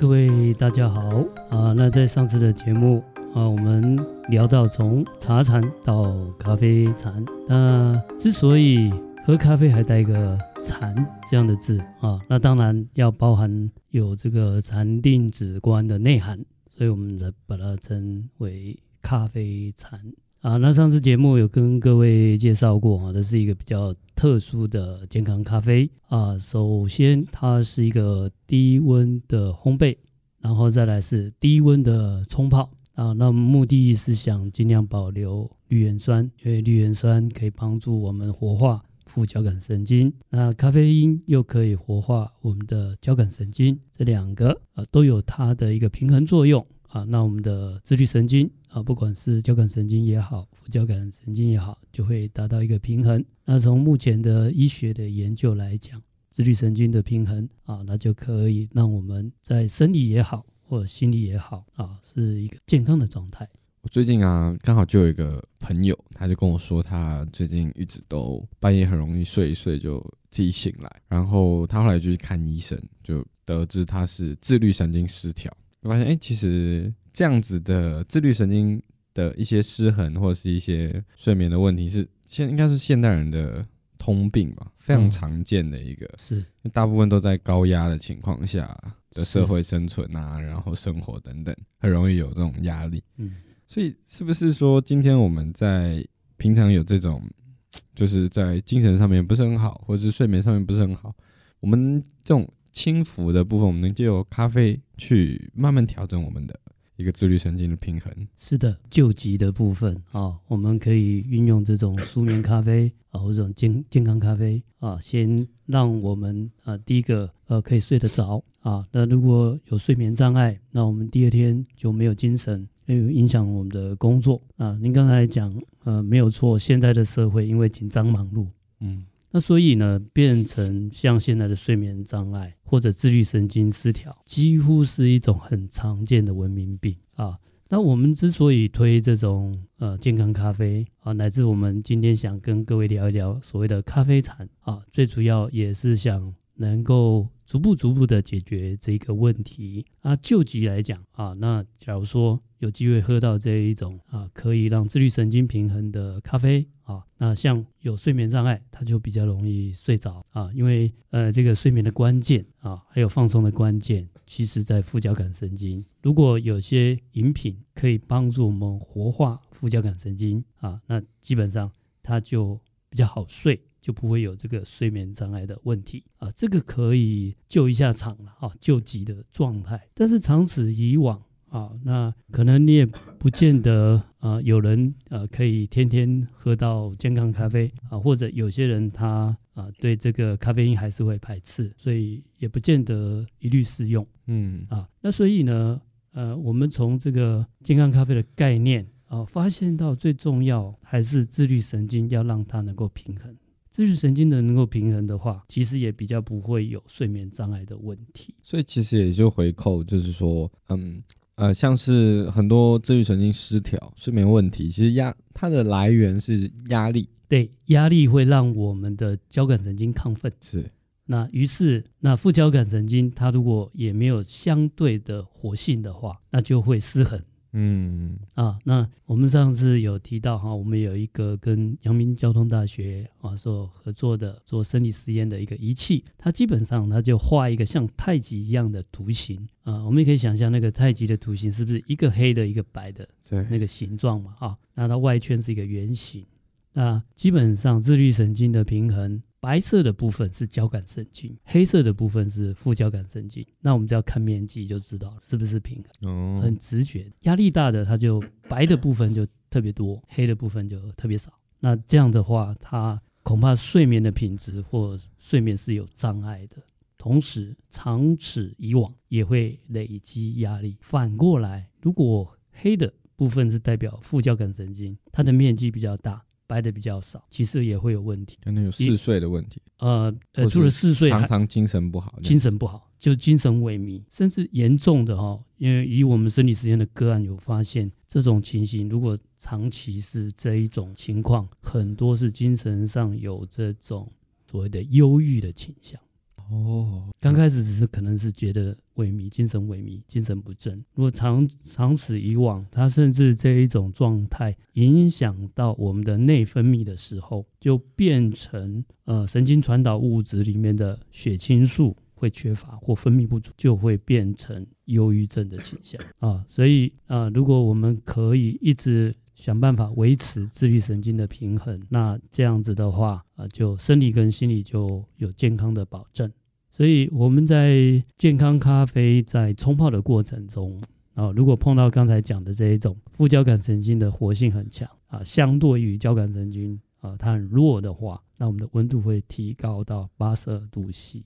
各位大家好啊！那在上次的节目啊，我们聊到从茶禅到咖啡禅，那之所以喝咖啡还带一个禅这样的字啊，那当然要包含有这个禅定止观的内涵，所以我们才把它称为咖啡禅。啊，那上次节目有跟各位介绍过啊，这是一个比较特殊的健康咖啡啊。首先，它是一个低温的烘焙，然后再来是低温的冲泡啊。那目的是想尽量保留绿原酸，因为绿原酸可以帮助我们活化副交感神经，那咖啡因又可以活化我们的交感神经，这两个啊都有它的一个平衡作用啊。那我们的自律神经。啊，不管是交感神经也好，副交感神经也好，就会达到一个平衡。那从目前的医学的研究来讲，自律神经的平衡啊，那就可以让我们在生理也好，或者心理也好啊，是一个健康的状态。我最近啊，刚好就有一个朋友，他就跟我说，他最近一直都半夜很容易睡一睡就自己醒来，然后他后来就去看医生，就得知他是自律神经失调。我发现，哎，其实。这样子的自律神经的一些失衡，或者是一些睡眠的问题，是现应该是现代人的通病吧，非常常见的一个。嗯、是，大部分都在高压的情况下的社会生存啊，然后生活等等，很容易有这种压力。嗯，所以是不是说，今天我们在平常有这种，就是在精神上面不是很好，或者是睡眠上面不是很好，我们这种轻浮的部分，我们能借由咖啡去慢慢调整我们的。一个自律神经的平衡。是的，救急的部分啊、哦，我们可以运用这种舒眠咖啡啊，或者这种健健康咖啡啊，先让我们啊，第一个呃可以睡得着啊。那如果有睡眠障碍，那我们第二天就没有精神，会影响我们的工作啊。您刚才讲呃没有错，现在的社会因为紧张忙碌，嗯。那所以呢，变成像现在的睡眠障碍或者自律神经失调，几乎是一种很常见的文明病啊。那我们之所以推这种呃健康咖啡啊，乃至我们今天想跟各位聊一聊所谓的咖啡禅啊，最主要也是想能够逐步逐步的解决这个问题啊。救急来讲啊，那假如说。有机会喝到这一种啊，可以让自律神经平衡的咖啡啊，那像有睡眠障碍，它就比较容易睡着啊，因为呃，这个睡眠的关键啊，还有放松的关键，其实在副交感神经。如果有些饮品可以帮助我们活化副交感神经啊，那基本上它就比较好睡，就不会有这个睡眠障碍的问题啊。这个可以救一下场了啊，救急的状态。但是长此以往。啊，那可能你也不见得啊，有人呃可以天天喝到健康咖啡啊，或者有些人他啊对这个咖啡因还是会排斥，所以也不见得一律适用。嗯啊，那所以呢，呃，我们从这个健康咖啡的概念啊，发现到最重要还是自律神经要让它能够平衡。自律神经的能够平衡的话，其实也比较不会有睡眠障碍的问题。所以其实也就回扣，就是说，嗯。呃，像是很多自律神经失调、睡眠问题，其实压它的来源是压力。对，压力会让我们的交感神经亢奋。是，那于是那副交感神经它如果也没有相对的活性的话，那就会失衡。嗯啊，那我们上次有提到哈，我们有一个跟阳明交通大学啊所合作的做生理实验的一个仪器，它基本上它就画一个像太极一样的图形啊，我们也可以想象那个太极的图形是不是一个黑的，一个白的那个形状嘛？啊，那它外圈是一个圆形，那基本上自律神经的平衡。白色的部分是交感神经，黑色的部分是副交感神经。那我们只要看面积就知道是不是平衡，哦、很直觉。压力大的，它就白的部分就特别多，黑的部分就特别少。那这样的话，它恐怕睡眠的品质或睡眠是有障碍的。同时，长此以往也会累积压力。反过来，如果黑的部分是代表副交感神经，它的面积比较大。白的比较少，其实也会有问题，可能有嗜睡的问题。呃呃，除了嗜睡，常常精神不好，精神不好就精神萎靡，甚至严重的哈、哦。因为以我们生理实验的个案有发现，这种情形如果长期是这一种情况，很多是精神上有这种所谓的忧郁的倾向。哦，刚开始只是可能是觉得萎靡、精神萎靡、精神不振。如果长长此以往，它甚至这一种状态影响到我们的内分泌的时候，就变成呃神经传导物质里面的血清素会缺乏或分泌不足，就会变成忧郁症的倾向啊。所以啊、如果我们可以一直想办法维持自律神经的平衡，那这样子的话啊，就生理跟心理就有健康的保证。所以我们在健康咖啡在冲泡的过程中啊，如果碰到刚才讲的这一种副交感神经的活性很强啊，相对于交感神经啊它很弱的话，那我们的温度会提高到八十二度 C，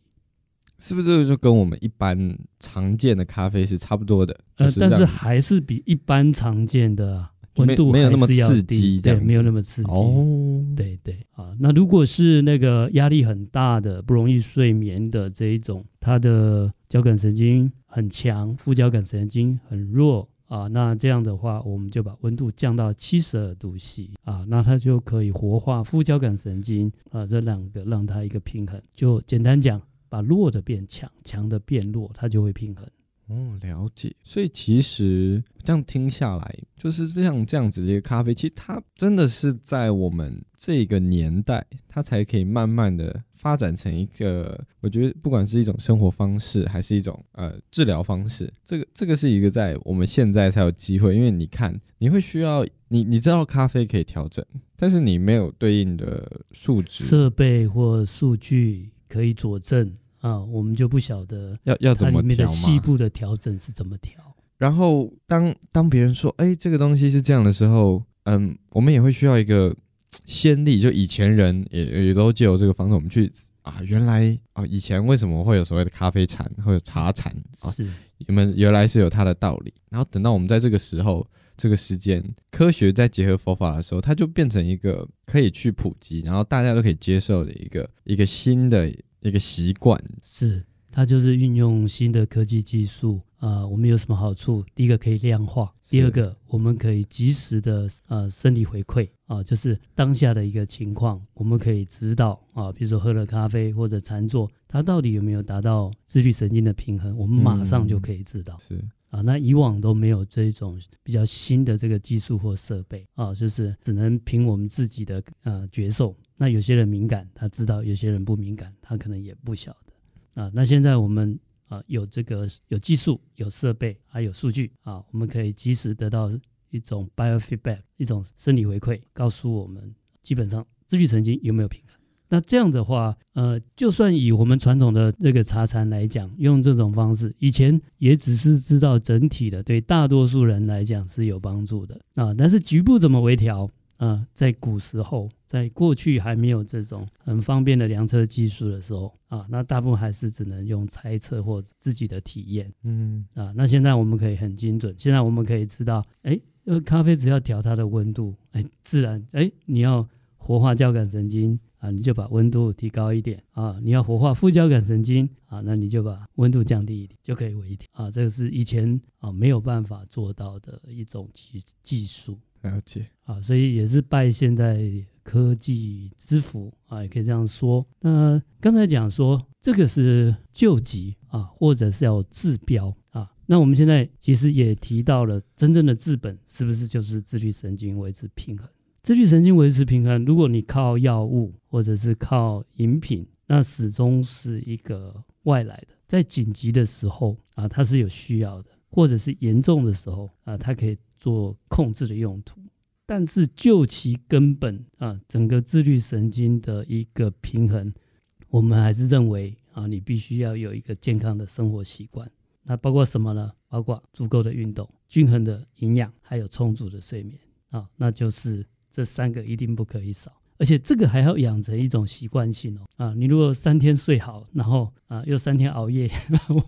是不是这就跟我们一般常见的咖啡是差不多的？呃，但是还是比一般常见的。温度没有那么刺激，对，没有那么刺激。哦，对对啊，那如果是那个压力很大的、不容易睡眠的这一种，它的交感神经很强，副交感神经很弱啊，那这样的话，我们就把温度降到七十二度 C 啊，那它就可以活化副交感神经啊，这两个让它一个平衡。就简单讲，把弱的变强，强的变弱，它就会平衡。哦，了解。所以其实这样听下来，就是这样这样子的一个咖啡，其实它真的是在我们这个年代，它才可以慢慢的发展成一个，我觉得不管是一种生活方式，还是一种呃治疗方式，这个这个是一个在我们现在才有机会。因为你看，你会需要你你知道咖啡可以调整，但是你没有对应的数值设备或数据可以佐证。啊，我们就不晓得要要怎么调的？细部的调整是怎么调？然后当当别人说，哎，这个东西是这样的时候，嗯，我们也会需要一个先例，就以前人也也都借由这个方式，我们去啊，原来啊，以前为什么会有所谓的咖啡禅或者茶禅啊？是，你们原来是有它的道理。然后等到我们在这个时候、这个时间，科学在结合佛法的时候，它就变成一个可以去普及，然后大家都可以接受的一个一个新的。一个习惯是，它就是运用新的科技技术啊、呃。我们有什么好处？第一个可以量化，第二个我们可以及时的呃生理回馈啊、呃，就是当下的一个情况，我们可以知道啊，比如说喝了咖啡或者禅坐，它到底有没有达到自律神经的平衡，我们马上就可以知道。嗯、是啊，那以往都没有这种比较新的这个技术或设备啊，就是只能凭我们自己的呃觉受。那有些人敏感，他知道；有些人不敏感，他可能也不晓得啊。那现在我们啊有这个有技术、有设备，还有数据啊，我们可以及时得到一种 biofeedback，一种生理回馈，告诉我们基本上自律神经有没有平衡。那这样的话，呃，就算以我们传统的这个茶禅来讲，用这种方式，以前也只是知道整体的，对大多数人来讲是有帮助的啊。但是局部怎么微调？啊，在古时候，在过去还没有这种很方便的量测技术的时候啊，那大部分还是只能用猜测或自己的体验。嗯啊，那现在我们可以很精准，现在我们可以知道，哎，呃，咖啡只要调它的温度，哎，自然，哎，你要活化交感神经啊，你就把温度提高一点啊；你要活化副交感神经啊，那你就把温度降低一点，就可以微调啊。这个是以前啊没有办法做到的一种技技术。了解啊，所以也是拜现在科技之福啊，也可以这样说。那刚才讲说这个是救急啊，或者是要治标啊。那我们现在其实也提到了真正的治本，是不是就是自律神经维持平衡？自律神经维持平衡，如果你靠药物或者是靠饮品，那始终是一个外来的，在紧急的时候啊，它是有需要的，或者是严重的时候啊，它可以。做控制的用途，但是就其根本啊，整个自律神经的一个平衡，我们还是认为啊，你必须要有一个健康的生活习惯。那包括什么呢？包括足够的运动、均衡的营养，还有充足的睡眠啊，那就是这三个一定不可以少。而且这个还要养成一种习惯性哦啊！你如果三天睡好，然后啊又三天熬夜，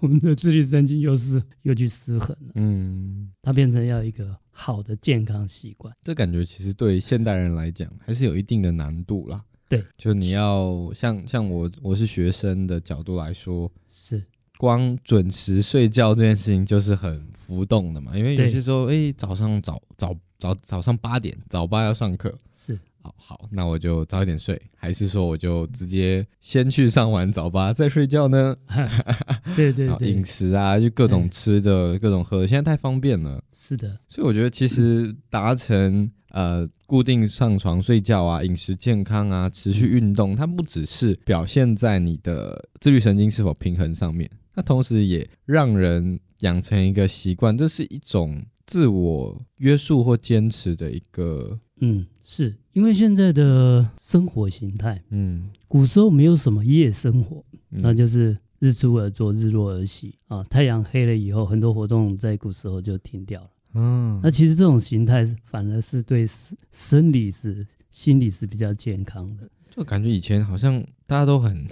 我们的自律神经又是又去失衡了。嗯，它变成要一个好的健康习惯。这感觉其实对现代人来讲还是有一定的难度啦。对，就你要像像我我是学生的角度来说，是光准时睡觉这件事情就是很浮动的嘛。因为有些时候，哎，早上早早早早上八点早八要上课，是。好好，那我就早一点睡，还是说我就直接先去上完早八再睡觉呢？对对 对，饮食啊，就各种吃的，对各种喝的，现在太方便了。是的，所以我觉得其实达成呃固定上床睡觉啊，饮食健康啊，持续运动，它不只是表现在你的自律神经是否平衡上面，它同时也让人养成一个习惯，这是一种自我约束或坚持的一个。嗯，是因为现在的生活形态，嗯，古时候没有什么夜生活，嗯、那就是日出而作，日落而息啊。太阳黑了以后，很多活动在古时候就停掉了。嗯，那其实这种形态反而是对生理是、心理是比较健康的。就感觉以前好像大家都很，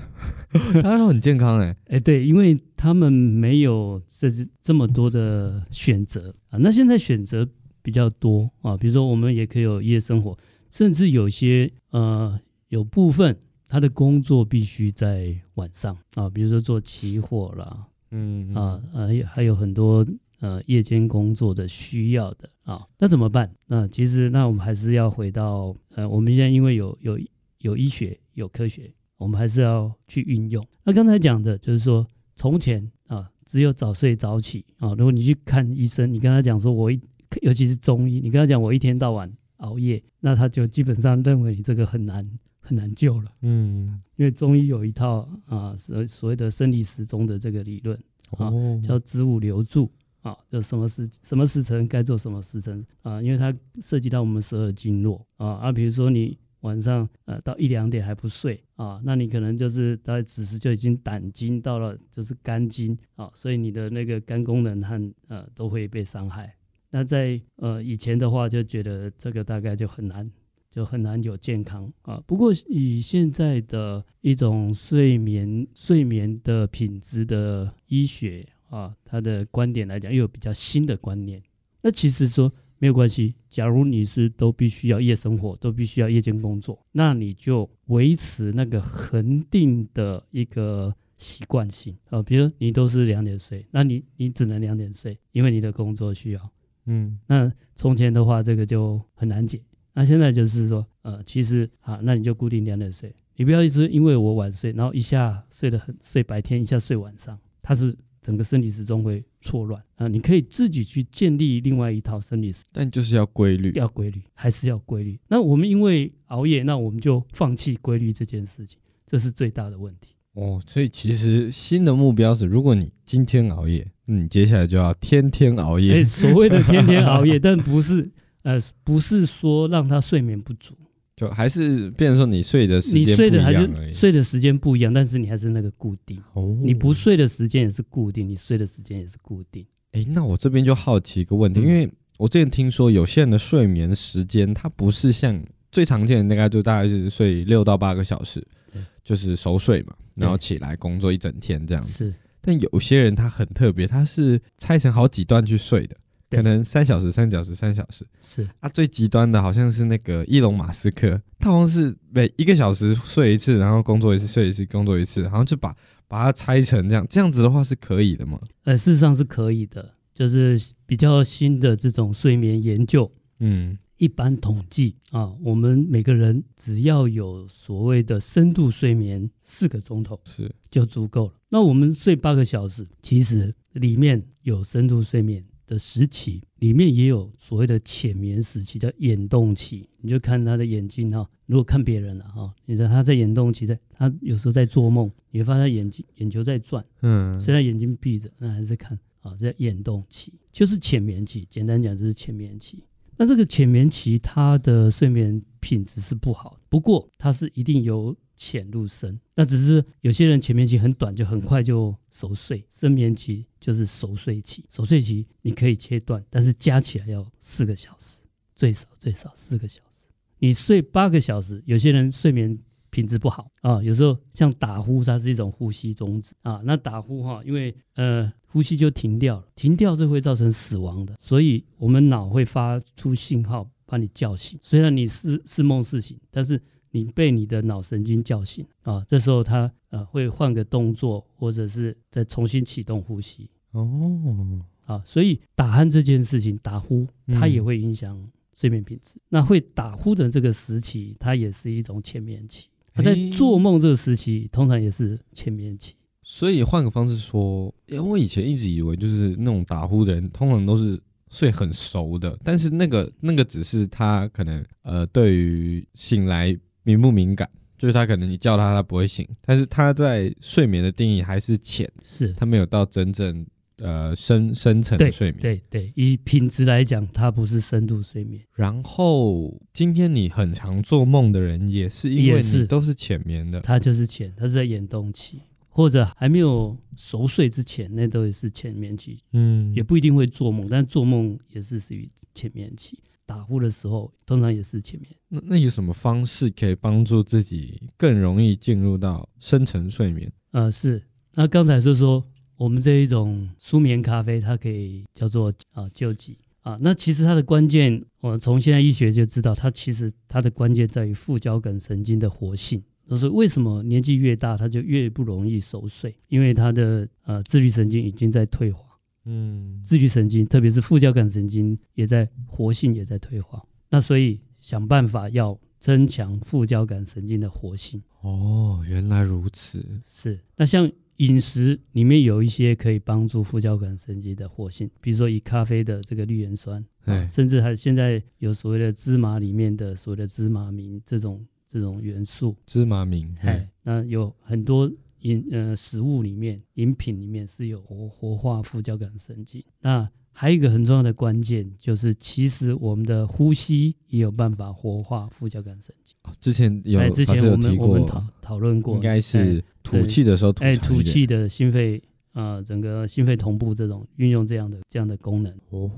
大家都很健康哎、欸、哎、欸，对，因为他们没有这这么多的选择啊。那现在选择。比较多啊，比如说我们也可以有夜生活，甚至有些呃有部分他的工作必须在晚上啊，比如说做期货啦，嗯，嗯啊呃还有很多呃夜间工作的需要的啊，那怎么办？那其实那我们还是要回到呃我们现在因为有有有医学有科学，我们还是要去运用。那刚才讲的就是说从前啊只有早睡早起啊，如果你去看医生，你跟他讲说我一 尤其是中医，你跟他讲我一天到晚熬夜，那他就基本上认为你这个很难很难救了。嗯，因为中医有一套啊所所谓的生理时钟的这个理论啊，哦、叫子午流注啊，就什么时什么时辰该做什么时辰啊，因为它涉及到我们十二经络啊啊，比如说你晚上呃到一两点还不睡啊，那你可能就是大概此时就已经胆经到了就是肝经啊，所以你的那个肝功能和呃都会被伤害。那在呃以前的话，就觉得这个大概就很难，就很难有健康啊。不过以现在的一种睡眠睡眠的品质的医学啊，它的观点来讲，又有比较新的观念。那其实说没有关系，假如你是都必须要夜生活，都必须要夜间工作，那你就维持那个恒定的一个习惯性啊。比如你都是两点睡，那你你只能两点睡，因为你的工作需要。嗯，那从前的话，这个就很难解。那现在就是说，呃，其实啊，那你就固定两点睡，你不要一直因为我晚睡，然后一下睡得很睡白天，一下睡晚上，它是整个生理时钟会错乱啊。你可以自己去建立另外一套生理时，但就是要规律，要规律，还是要规律。那我们因为熬夜，那我们就放弃规律这件事情，这是最大的问题。哦，所以其实新的目标是，如果你今天熬夜，你接下来就要天天熬夜。欸，所谓的天天熬夜，但不是呃，不是说让他睡眠不足，就还是变成说你睡的时间，你睡的还是睡的时间不一样，但是你还是那个固定。哦，你不睡的时间也是固定，你睡的时间也是固定。哎、欸，那我这边就好奇一个问题，嗯、因为我之前听说有些人的睡眠时间，它不是像最常见的那个，就大概是睡六到八个小时，嗯、就是熟睡嘛。然后起来工作一整天这样子，是。但有些人他很特别，他是拆成好几段去睡的，可能三小时、三小时、三小时。是啊，最极端的好像是那个伊隆马斯克，他好像是每一个小时睡一次，然后工作一次，睡一次，工作一次，然后就把把它拆成这样，这样子的话是可以的吗？呃，事实上是可以的，就是比较新的这种睡眠研究，嗯。一般统计啊，我们每个人只要有所谓的深度睡眠四个钟头是就足够了。那我们睡八个小时，其实里面有深度睡眠的时期，里面也有所谓的浅眠时期，叫眼动期。你就看他的眼睛哈，如果看别人了哈，你知道他在眼动期，在他有时候在做梦，你会发现他眼睛眼球在转，嗯，虽然眼睛闭着，那还是看啊，在眼动期就是浅眠期。简单讲就是浅眠期。那这个浅眠期，它的睡眠品质是不好，不过它是一定由浅入深。那只是有些人浅眠期很短，就很快就熟睡；深眠期就是熟睡期。熟睡期你可以切断，但是加起来要四个小时，最少最少四个小时。你睡八个小时，有些人睡眠。品质不好啊，有时候像打呼，它是一种呼吸中止啊。那打呼哈，因为呃呼吸就停掉了，停掉是会造成死亡的，所以我们脑会发出信号把你叫醒。虽然你是是梦是醒，但是你被你的脑神经叫醒啊。这时候他呃会换个动作，或者是再重新启动呼吸哦啊。所以打鼾这件事情，打呼它也会影响睡眠品质。那会打呼的这个时期，它也是一种浅眠期。他在做梦这个时期，通常也是浅眠期。所以换个方式说，因为我以前一直以为就是那种打呼的人，通常都是睡很熟的。但是那个那个只是他可能呃，对于醒来敏不敏感，就是他可能你叫他他不会醒，但是他在睡眠的定义还是浅，是他没有到真正。呃，深深层的睡眠，对对对，以品质来讲，他不是深度睡眠。然后今天你很常做梦的人，也是因为你都是浅眠的，他就是浅，他是在眼动期或者还没有熟睡之前，那都也是浅眠期。嗯，也不一定会做梦，但做梦也是属于浅眠期。打呼的时候，通常也是前面。那那有什么方式可以帮助自己更容易进入到深层睡眠？呃，是。那刚才是说。我们这一种舒眠咖啡，它可以叫做啊救急啊。那其实它的关键，我从现在医学就知道，它其实它的关键在于副交感神经的活性。就是为什么年纪越大，它就越不容易熟睡，因为它的呃自律神经已经在退化。嗯，自律神经，特别是副交感神经，也在活性也在退化。那所以想办法要增强副交感神经的活性。哦，原来如此。是。那像。饮食里面有一些可以帮助副交感神经的活性，比如说以咖啡的这个绿原酸，啊、甚至还现在有所谓的芝麻里面的所谓的芝麻明这种这种元素。芝麻明，哎，那有很多饮呃食物里面饮品里面是有活活化副交感神经。那还有一个很重要的关键就是，其实我们的呼吸也有办法活化副交感神经。之前有，哎，之前我们我们讨讨论过，应该是。吐气的时候吐，哎，吐气的心肺啊、呃，整个心肺同步这种运用这样的这样的功能哦，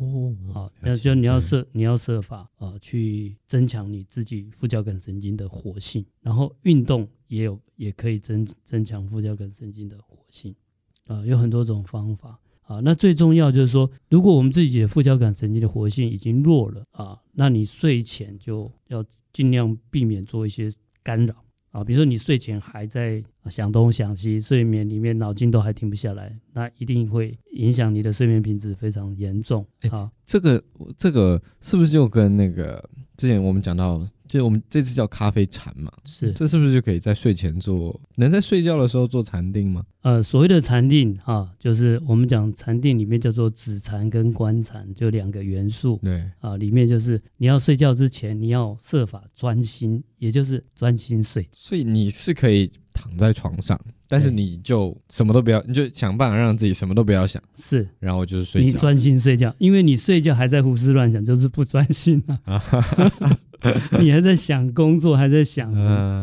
好，那就你要设你要设法啊、呃，去增强你自己副交感神经的活性，然后运动也有也可以增增强副交感神经的活性啊、呃，有很多种方法啊。那最重要就是说，如果我们自己的副交感神经的活性已经弱了啊，那你睡前就要尽量避免做一些干扰。啊，比如说你睡前还在想东想西，睡眠里面脑筋都还停不下来，那一定会影响你的睡眠品质非常严重。啊、欸，这个这个是不是就跟那个之前我们讲到？就我们这次叫咖啡禅嘛，是，这是不是就可以在睡前做？能在睡觉的时候做禅定吗？呃，所谓的禅定啊，就是我们讲禅定里面叫做止禅跟观禅，就两个元素。对啊，里面就是你要睡觉之前，你要设法专心，也就是专心睡。所以你是可以躺在床上，但是你就什么都不要，你就想办法让自己什么都不要想。是，然后就是睡觉。你专心睡觉，因为你睡觉还在胡思乱想，就是不专心啊。你还在想工作，还在想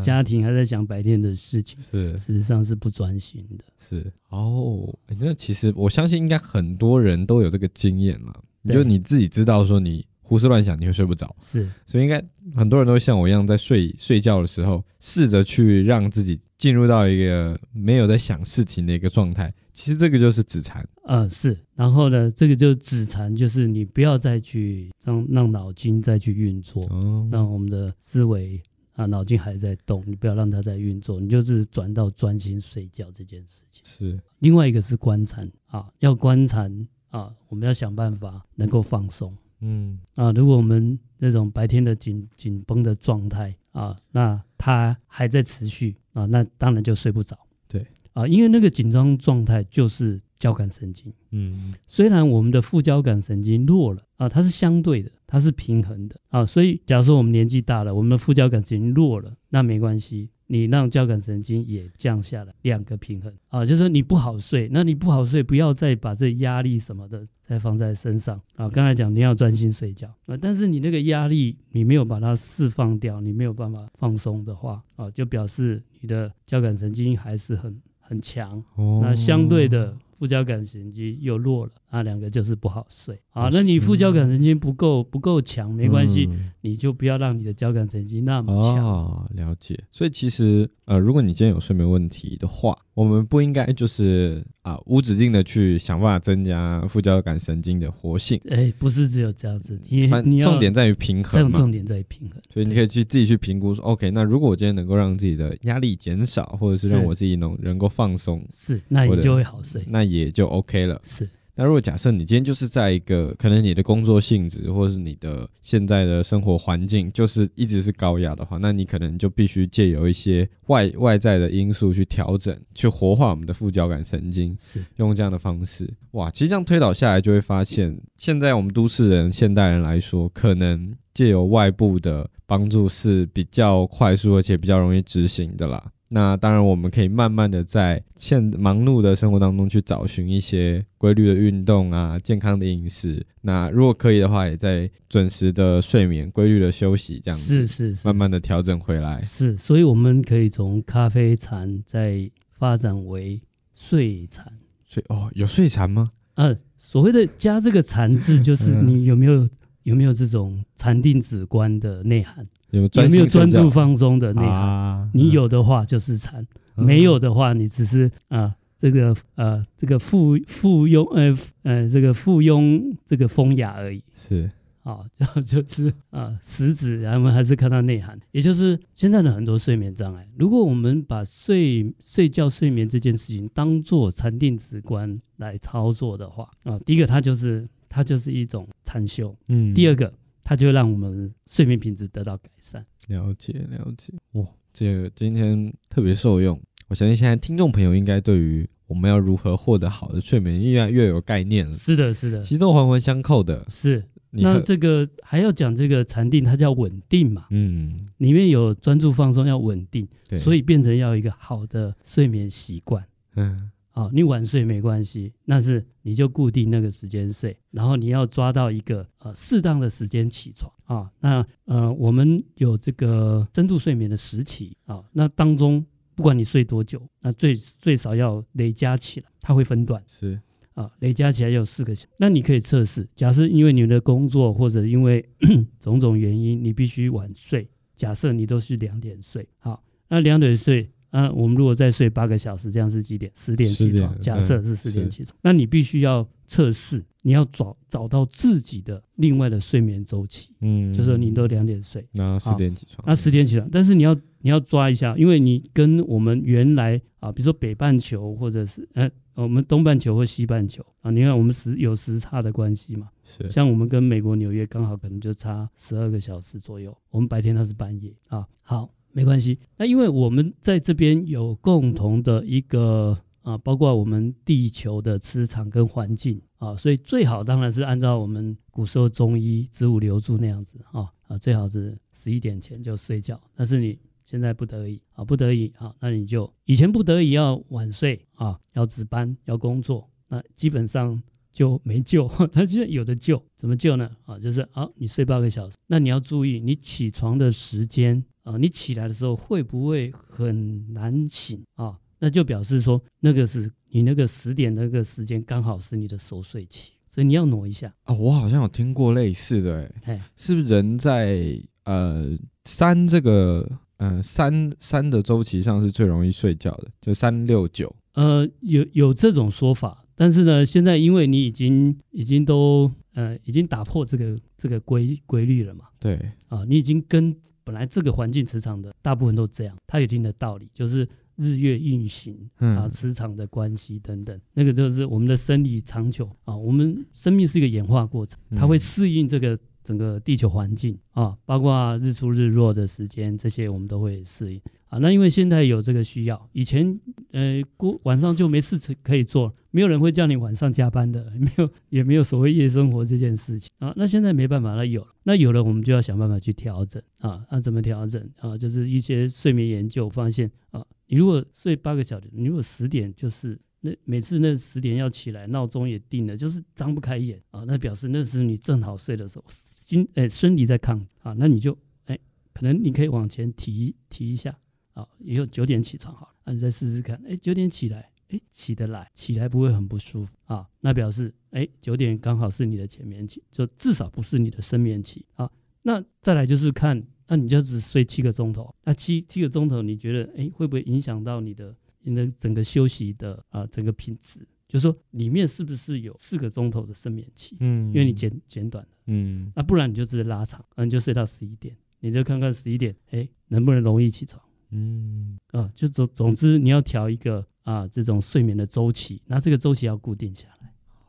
家庭，还在想白天的事情，是。事实上是不专心的。是。哦，那其实我相信应该很多人都有这个经验了，就你自己知道说你胡思乱想你会睡不着，是，所以应该很多人都像我一样在睡睡觉的时候，试着去让自己进入到一个没有在想事情的一个状态。其实这个就是止禅，呃，是，然后呢，这个就是止禅，就是你不要再去让让脑筋再去运作，哦、让我们的思维啊脑筋还在动，你不要让它在运作，你就是转到专心睡觉这件事情。是，另外一个是观禅啊，要观禅啊，我们要想办法能够放松，嗯啊，如果我们那种白天的紧紧绷的状态啊，那它还在持续啊，那当然就睡不着。对啊，因为那个紧张状态就是交感神经，嗯，虽然我们的副交感神经弱了啊，它是相对的，它是平衡的啊，所以假如说我们年纪大了，我们的副交感神经弱了，那没关系，你让交感神经也降下来，两个平衡啊，就是说你不好睡，那你不好睡，不要再把这压力什么的再放在身上啊。刚才讲你要专心睡觉啊，但是你那个压力你没有把它释放掉，你没有办法放松的话啊，就表示你的交感神经还是很。很强，哦那相对的副交感神经又弱了，那两个就是不好睡啊。那你副交感神经不够不够强，没关系，你就不要让你的交感神经那么强。哦，了解。所以其实呃，如果你今天有睡眠问题的话，我们不应该就是。啊，无止境的去想办法增加副交感神经的活性。哎、欸，不是只有这样子，你重点在于平衡嘛。重点在于平衡，所以你可以去自己去评估说，OK，那如果我今天能够让自己的压力减少，或者是让我自己能能够放松，是，那你就会好睡，那也就 OK 了。是，那如果假设你今天就是在一个可能你的工作性质或是你的现在的生活环境就是一直是高压的话，那你可能就必须借由一些外外在的因素去调整，去活化我们的副交感神经，是用这样的方式。哇，其实这样推导下来就会发现，现在我们都市人、现代人来说，可能借由外部的帮助是比较快速而且比较容易执行的啦。那当然，我们可以慢慢的在现忙碌的生活当中去找寻一些规律的运动啊，健康的饮食。那如果可以的话，也在准时的睡眠、规律的休息，这样子是是是，慢慢的调整回来。是，所以我们可以从咖啡禅再发展为睡禅。睡哦，有睡禅吗？呃，所谓的加这个禅字，就是 你有没有有没有这种禅定止观的内涵？有没有专注放松的内涵？啊、你有的话就是禅，嗯、没有的话你只是啊、呃、这个呃这个附附庸呃呃这个附庸这个风雅而已。是啊，就就是啊实质，然后我们还是看到内涵。也就是现在的很多睡眠障碍，如果我们把睡睡觉睡眠这件事情当做禅定止观来操作的话啊，第一个它就是它就是一种禅修，嗯，第二个。它就会让我们睡眠品质得到改善。了解了解，哇，这个今天特别受用。我相信现在听众朋友应该对于我们要如何获得好的睡眠越来越有概念了。是的，是的，其实都环环相扣的。是，那这个还要讲这个禅定，它叫稳定嘛。嗯，里面有专注放松要稳定，对所以变成要一个好的睡眠习惯。嗯。啊、哦，你晚睡没关系，那是你就固定那个时间睡，然后你要抓到一个呃适当的时间起床啊、哦。那呃，我们有这个深度睡眠的时期啊、哦，那当中不管你睡多久，那最最少要累加起来，它会分段是啊，累加起来有四个小时。那你可以测试，假设因为你的工作或者因为 种种原因，你必须晚睡，假设你都是两点睡，好，那两点睡。啊，我们如果再睡八个小时，这样是几点？十点起床。假设是十点起床，那你必须要测试，你要找找到自己的另外的睡眠周期。嗯，就是说你都两点睡，那十点起床。那十点起床，但是你要你要抓一下，因为你跟我们原来啊，比如说北半球或者是呃我们东半球或西半球啊，你看我们时有时差的关系嘛。是。像我们跟美国纽约刚好可能就差十二个小时左右，我们白天它是半夜啊。好。没关系，那因为我们在这边有共同的一个啊，包括我们地球的磁场跟环境啊，所以最好当然是按照我们古时候中医子午流注那样子啊啊，最好是十一点前就睡觉。但是你现在不得已啊，不得已啊，那你就以前不得已要晚睡啊，要值班要工作，那基本上就没救。他现在有的救，怎么救呢？啊，就是啊，你睡八个小时，那你要注意你起床的时间。啊，你起来的时候会不会很难醒啊？那就表示说，那个是你那个十点那个时间刚好是你的熟睡期，所以你要挪一下啊、哦。我好像有听过类似的，哎嘿，是不是人在呃三这个呃三三的周期上是最容易睡觉的？就三六九？呃，有有这种说法，但是呢，现在因为你已经已经都呃已经打破这个这个规规律了嘛，对。啊，你已经跟。本来这个环境磁场的大部分都这样，它有一定的道理，就是日月运行啊，磁场的关系等等，那个就是我们的生理长久啊，我们生命是一个演化过程，它会适应这个整个地球环境啊，包括日出日落的时间，这些我们都会适应。啊，那因为现在有这个需要，以前呃过晚上就没事可以做，没有人会叫你晚上加班的，没有也没有所谓夜生活这件事情啊。那现在没办法，那有，那有了我们就要想办法去调整啊。那怎么调整啊？就是一些睡眠研究发现啊，你如果睡八个小时，你如果十点就是那每次那十点要起来，闹钟也定了，就是张不开眼啊，那表示那是你正好睡的时候，心哎生理在抗啊，那你就哎可能你可以往前提提一下。啊，也有九点起床好了，那你再试试看。哎，九点起来，哎，起得来，起来不会很不舒服啊。那表示，哎，九点刚好是你的浅眠期，就至少不是你的深眠期啊。那再来就是看，那你就只睡七个钟头，那七七个钟头，你觉得，哎，会不会影响到你的你的整个休息的啊整个品质？就是说，里面是不是有四个钟头的睡眠期？嗯，因为你减减短了，嗯，那不然你就直接拉长，嗯你就睡到十一点，你就看看十一点，哎，能不能容易起床？嗯啊，就总总之你要调一个啊这种睡眠的周期，那这个周期要固定下来。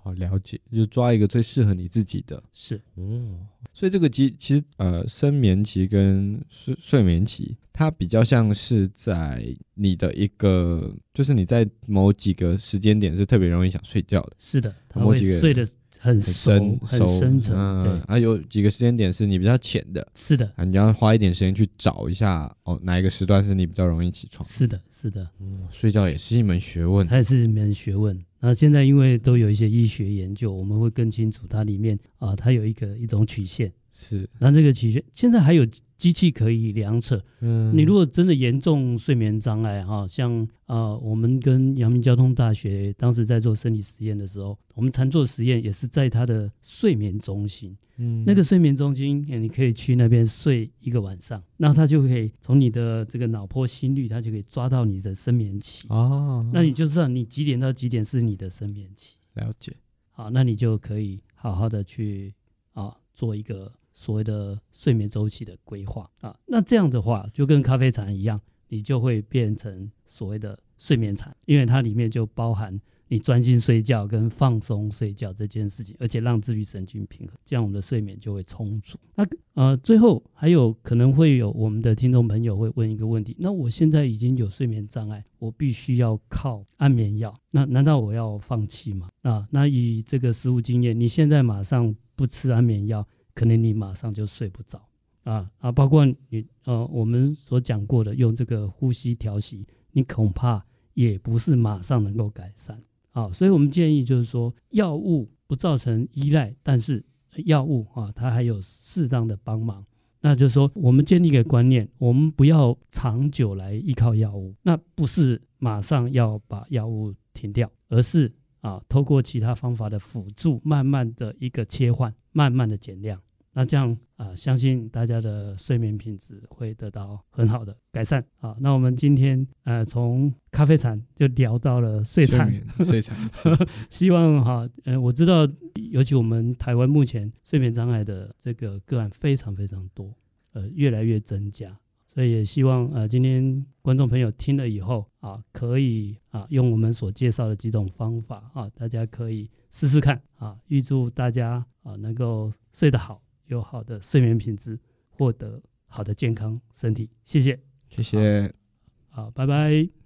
好了解，就抓一个最适合你自己的。是哦，所以这个其其实呃，深眠期跟睡睡眠期，它比较像是在你的一个，就是你在某几个时间点是特别容易想睡觉的。是的，它会睡得。很深很深层，嗯、对。啊，有几个时间点是你比较浅的，是的，啊，你要花一点时间去找一下哦，哪一个时段是你比较容易起床？是的，是的，嗯，睡觉也是一门学问，它也是一门学问。那现在因为都有一些医学研究，我们会更清楚它里面啊，它有一个一种曲线，是，那这个曲线现在还有。机器可以量测，嗯，你如果真的严重睡眠障碍哈，像啊、呃，我们跟阳明交通大学当时在做生理实验的时候，我们常做实验也是在他的睡眠中心，嗯，那个睡眠中心，你可以去那边睡一个晚上，那他就可以从你的这个脑波心率，他就可以抓到你的深眠期。哦，那你就知道你几点到几点是你的深眠期，了解，好，那你就可以好好的去啊做一个。所谓的睡眠周期的规划啊，那这样的话就跟咖啡禅一样，你就会变成所谓的睡眠禅，因为它里面就包含你专心睡觉跟放松睡觉这件事情，而且让自律神经平衡，这样我们的睡眠就会充足。那呃，最后还有可能会有我们的听众朋友会问一个问题：那我现在已经有睡眠障碍，我必须要靠安眠药，那难道我要放弃吗？啊，那以这个实务经验，你现在马上不吃安眠药？可能你马上就睡不着啊啊！包括你呃，我们所讲过的用这个呼吸调息，你恐怕也不是马上能够改善啊。所以我们建议就是说，药物不造成依赖，但是药物啊，它还有适当的帮忙。那就是说，我们建立一个观念，我们不要长久来依靠药物，那不是马上要把药物停掉，而是。啊，透过其他方法的辅助，慢慢的一个切换，慢慢的减量，那这样啊，相信大家的睡眠品质会得到很好的改善。啊，那我们今天呃，从咖啡产就聊到了睡产，睡产，希望哈，呃，我知道，尤其我们台湾目前睡眠障碍的这个个案非常非常多，呃，越来越增加。所以也希望呃，今天观众朋友听了以后啊，可以啊用我们所介绍的几种方法啊，大家可以试试看啊。预祝大家啊能够睡得好，有好的睡眠品质，获得好的健康身体。谢谢，谢谢，好，好，拜拜。